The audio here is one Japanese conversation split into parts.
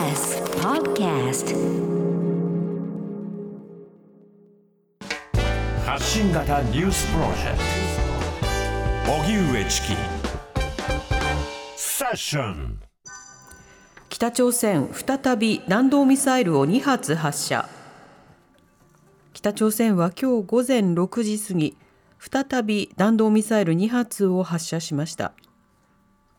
TBS Podcast. 発信型ニュースプロジェクト。荻上チキ。セッション。北朝鮮再び弾道ミサイルを2発発射。北朝鮮は今日午前6時過ぎ再び弾道ミサイル2発を発射しました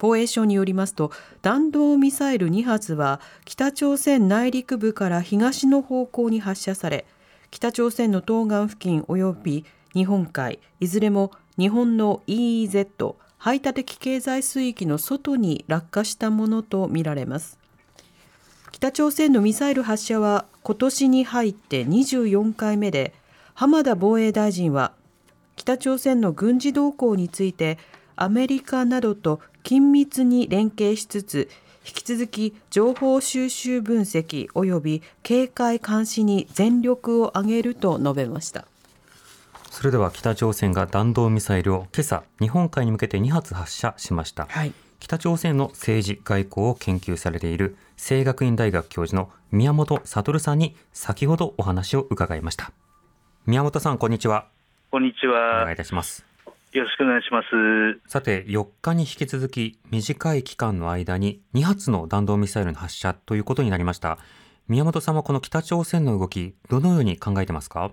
防衛省によりますと弾道ミサイル2発は北朝鮮内陸部から東の方向に発射され北朝鮮の東岸付近及び日本海いずれも日本の EEZ 排他的経済水域の外に落下したものとみられます。北朝鮮のミサイル発射は今年に入って24回目で浜田防衛大臣は北朝鮮の軍事動向についてアメリカなどと緊密に連携しつつ引き続き情報収集分析及び警戒監視に全力を挙げると述べました。それでは北朝鮮が弾道ミサイルを今朝日本海に向けて2発発射しました、はい。北朝鮮の政治外交を研究されている清学院大学教授の宮本悟さんに先ほどお話を伺いました。宮本さんこんにちは。こんにちおは。願いいたしますよろしくお願いします。さて4日に引き続き短い期間の間に2発の弾道ミサイルの発射ということになりました宮本さんはこの北朝鮮の動きどのように考えてますか？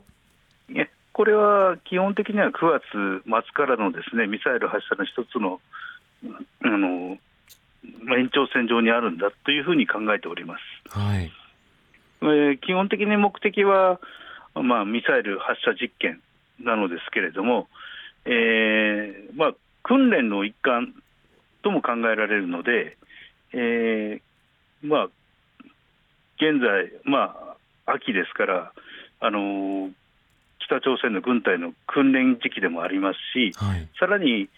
これは基本的には9月末からのですねミサイル発射の一つのあのまあ延長線上にあるんだというふうに考えております。はいえー基本的に目的は、まあ、ミサイル発射実験なのですけれども、えーまあ、訓練の一環とも考えられるので、えーまあ、現在、まあ、秋ですから、あのー北朝鮮の軍隊の訓練時期でもありますし、はい。さらに、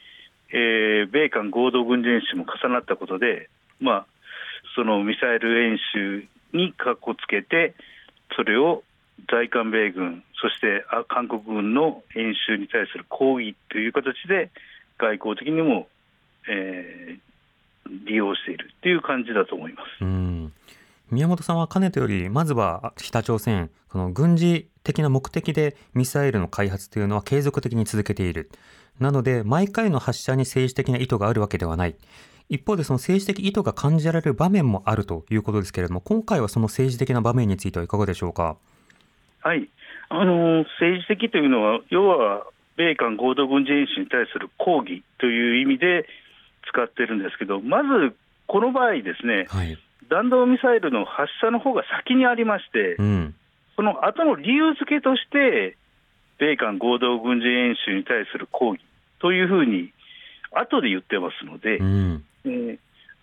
えー米韓合同軍事演習も重なったことで、まあ、そのミサイル演習にかっこつけて、それを在韓米軍、そしてあ韓国軍の演習に対する抗議という形で、外交的にも、えー利用しているという感じだと思います。うん。宮本さんはかねてよりまずは北朝鮮この軍事的な目的でミサイルの開発というのは継続的に続けている。なので毎回の発射に政治的な意図があるわけではない。一方でその政治的意図が感じられる場面もあるということですけれども今回はその政治的な場面についてはいかがでしょうか？はい、あの政治的というのは、要は米韓合同軍事演習に対する抗議という意味で使ってるんですけど、まずこの場合ですね、はい。弾道ミサイルの発射の方が先にありましてう、ん。その後の理由付けとして、米韓合同軍事演習に対する抗議というふうに、後で言ってますので、うん。えー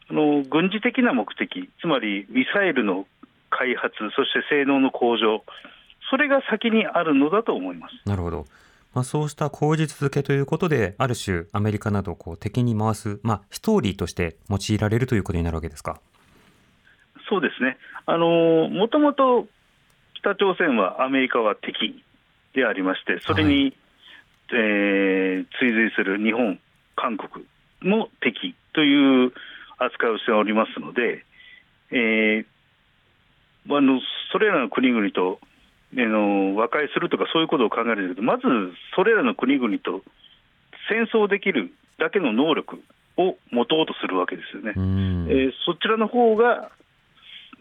あの軍事的な目的、つまりミサイルの開発、そして性能の向上、それが先にあるのだと思います。なるほど。まあ、そうした口実付けということで、ある種アメリカなどをこう敵に回す、まあ、ストーリーとして用いられるということになるわけですか？そうですね、あのもともと北朝鮮はアメリカは敵でありまして、それに、えー追随する日本、韓国も敵という扱いをしておりますので、えーあのそれらの国々と、あの和解するとかそういうことを考えるんですけど、まずそれらの国々と戦争できるだけの能力を持とうとするわけですよね。うんえーそちらの方が、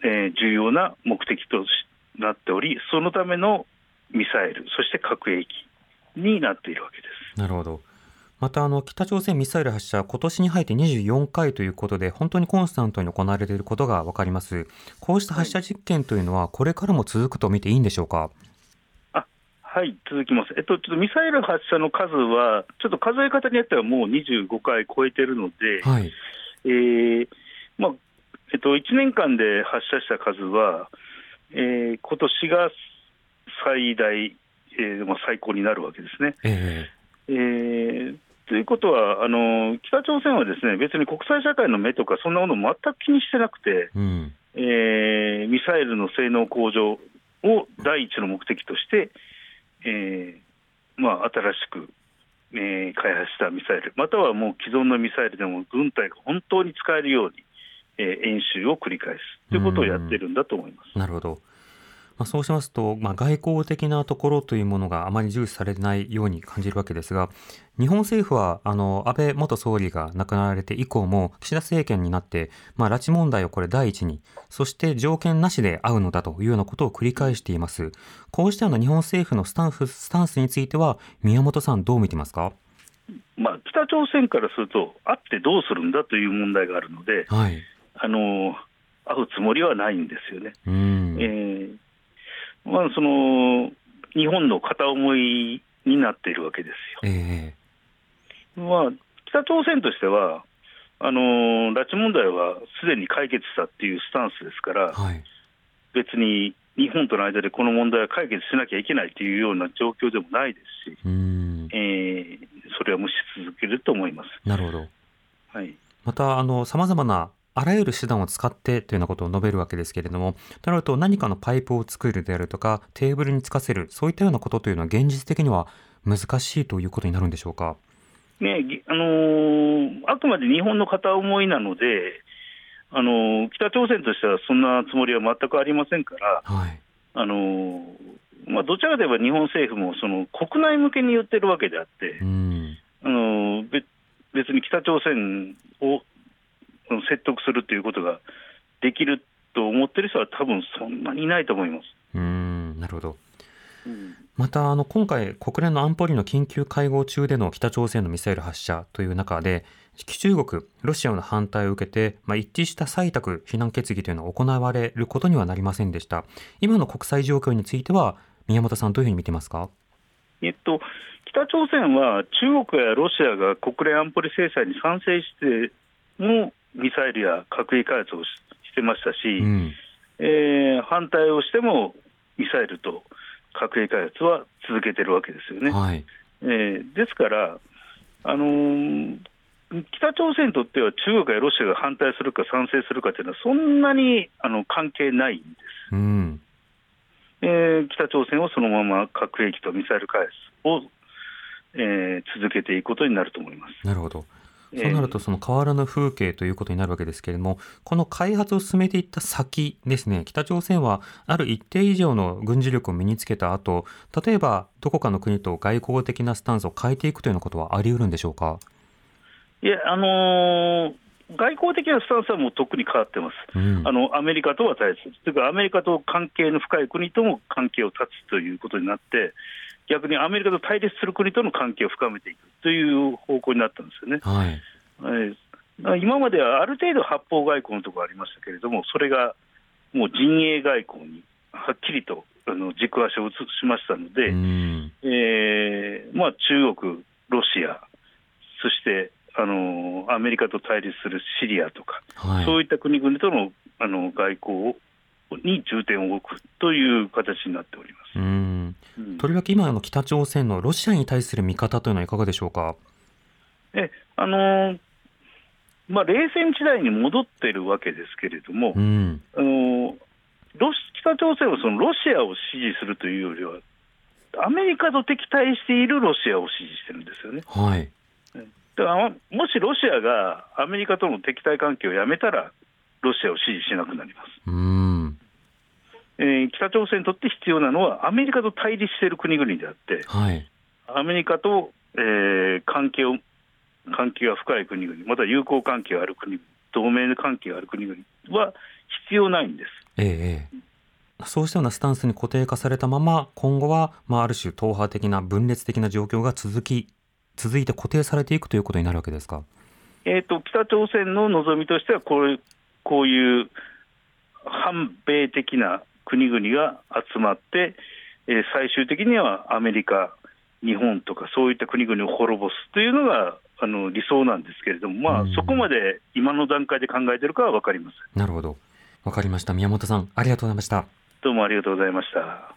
えー重要な目的としなっており、そのためのミサイル、そして核兵器になっているわけです。なるほど。またあの北朝鮮ミサイル発射、今年に入って24回ということで、本当にコンスタントに行われていることが分かります。こうした発射実験というのは、これからも続くと見ていいんでしょうか？はい、続きます。えっと、ちょっとミサイル発射の数は、ちょっと数え方によってはもう25回超えてるので、はい。えーまあえっと、1年間で発射した数は、えー今年が最大、えーまあ、最高になるわけですね。ええーということはあの、北朝鮮はですね別に国際社会の目とか、そんなもの全く気にしてなくて、えうん。えーミサイルの性能向上を第一の目的として、えーまあ、新しく、えー開発したミサイル、またはもう既存のミサイルでも軍隊が本当に使えるように、えー演習を繰り返すということをやってるんだと思います。なるほど。まあ、そうしますと、まあ、外交的なところというものがあまり重視されないように感じるわけですが、日本政府はあの安倍元総理が亡くなられて以降も岸田政権になって、まあ、拉致問題をこれ第一に、そして条件なしで会うのだというようなことを繰り返しています。こうしたような日本政府のスタンススタンスについては、宮本さん、どう見てますか？まあ、北朝鮮からすると、会ってどうするんだという問題があるので、はい。あの会うつもりはないんですよね。うん。えーまあ、その日本の片思いになっているわけですええよ。まあ、北朝鮮としては、あの拉致問題はすでに解決したっていうスタンスですから、はい。別に日本との間でこの問題は解決しなきゃいけないというような状況でもないですし、うん。えーそれは無視続けると思います。なるほど。はいまた、あの、様々なあらゆる手段を使ってというようなことを述べるわけですけれども、となると何かのパイプを作るであるとか、テーブルにつかせる、そういったようなことというのは現実的には難しいということになるんでしょうか？ねぎあのーあくまで日本の片思いなので、あのー北朝鮮としてはそんなつもりは全くありませんから、はい。あのーまあ、どちらかといえば日本政府もその国内向けに言ってるわけであってう、ん。あの別に北朝鮮を説得するということができると思ってる人は、多分そんなにいないと思います。うん。なるほど。また、あの、今回、国連の安保理の緊急会合中での北朝鮮のミサイル発射という中で、中国、ロシアの反対を受けて、まあ、一致した採択、非難決議というのは行われることにはなりませんでした。今の国際状況については、宮本さん、どういうふうに見てますか？えっと、北朝鮮は中国やロシアが国連安保理制裁に賛成してもミサイルや核兵器開発をししてましたし、うん。えー反対をしてもミサイルと核兵器開発は続けてるわけですよね。はい。えーですから、あのー北朝鮮にとっては中国やロシアが反対するか賛成するかというのは、そんなにあの関係ないんです。うん。えー北朝鮮はそのまま核兵器とミサイル開発を、えー続けていくことになると思います。なるほど。えーそうなると、その変わらぬ風景ということになるわけですけれども、この開発を進めていった先ですね、北朝鮮はある一定以上の軍事力を身につけた後、例えばどこかの国と外交的なスタンスを変えていくというようなことはあり得るんでしょうか？いや、あのー外交的なスタンスはもうとっくに変わってます。うん。あのアメリカとは対立、というか、アメリカと関係の深い国とも関係を断つということになって、逆にアメリカと対立する国との関係を深めていくという方向になったんですよね。はい。今まではある程度、八方外交のところありましたけれども、それがもう陣営外交にはっきりとあの軸足を移しましたので、うん。えーまあ、中国、ロシア、そしてあのアメリカと対立するシリアとか、はい。そういった国々とのあの外交に重点を置くという形になっております。うん。うんとりわけ今の北朝鮮のロシアに対する見方というのはいかがでしょうか？えあのまあ、冷戦時代に戻ってるわけですけれども、うん。あのロシ北朝鮮はそのロシアを支持するというよりは、アメリカと敵対しているロシアを支持してるんですよね。はい。だからもしロシアがアメリカとの敵対関係をやめたら、ロシアを支持しなくなります。うん。えー北朝鮮にとって必要なのは、アメリカと対立している国々であって、はい。アメリカと、えー関係を関係が深い国々、また友好関係がある国々、同盟の関係がある国々は必要ないんです。ええええ。そうしたようなスタンスに固定化されたまま、今後は、まあ、ある種、党派的な分裂的な状況が続き、続いて固定されていくということになるわけですか？えー、と北朝鮮の望みとしてはこう、こういう反米的な国々が集まって、えー最終的にはアメリカ、日本とかそういった国々を滅ぼすというのがあの理想なんですけれども、まあうん、そこまで今の段階で考えているかは分かりません。なるほど。わかりました。宮本さん、ありがとうございました。どうもありがとうございました。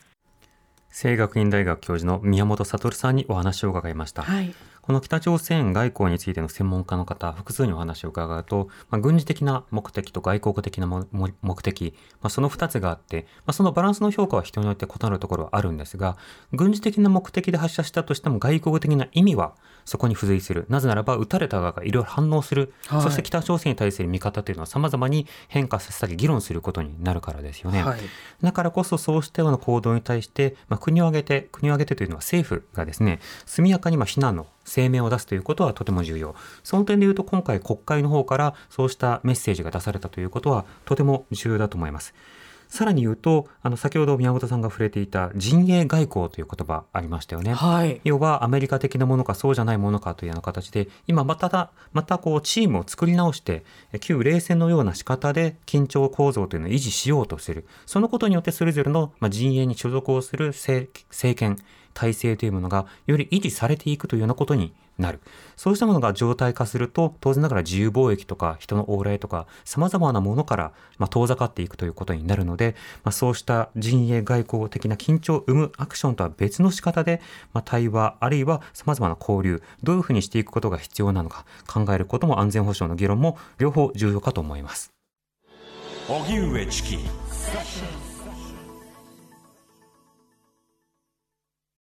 清学院大学教授の宮本悟さんにお話を伺いました。はい。ここの北朝鮮外交についての専門家の方、複数にお話を伺うと、まあ、軍事的な目的と外交的な目的、まあ、その2つがあって、まあ、そのバランスの評価は人によって異なるところはあるんですが、軍事的な目的で発射したとしても外交的な意味はそこに付随する。なぜならば、撃たれた側がいろいろ反応する。はい、そして北朝鮮に対する見方というのは様々に変化させたり議論することになるからですよね。はい、だからこそそうしたような行動に対して、まあ、国を挙げて、国を挙げてというのは政府がですね、速やかにま非難の声明を出すということはとても重要。その点で言うと今回国会の方からそうしたメッセージが出されたということはとても重要だと思います。さらに言うと、あの、先ほど宮本さんが触れていた陣営外交という言葉ありましたよね。はい。要はアメリカ的なものかそうじゃないものかというような形で、今また、またこうチームを作り直して、旧冷戦のような仕方で緊張構造というのを維持しようとする。そのことによってそれぞれの陣営に所属をする政権、体制というものがより維持されていくというようなことになる。そうしたものが常態化すると、当然ながら自由貿易とか人の往来とか様々なものから、ま、遠ざかっていくということになるので、まあ、そうした陣営外交的な緊張を生むアクションとは別の仕方で、まあ、対話あるいは様々な交流、どういうふうにしていくことが必要なのか考えることも安全保障の議論も両方重要かと思います。荻上チキ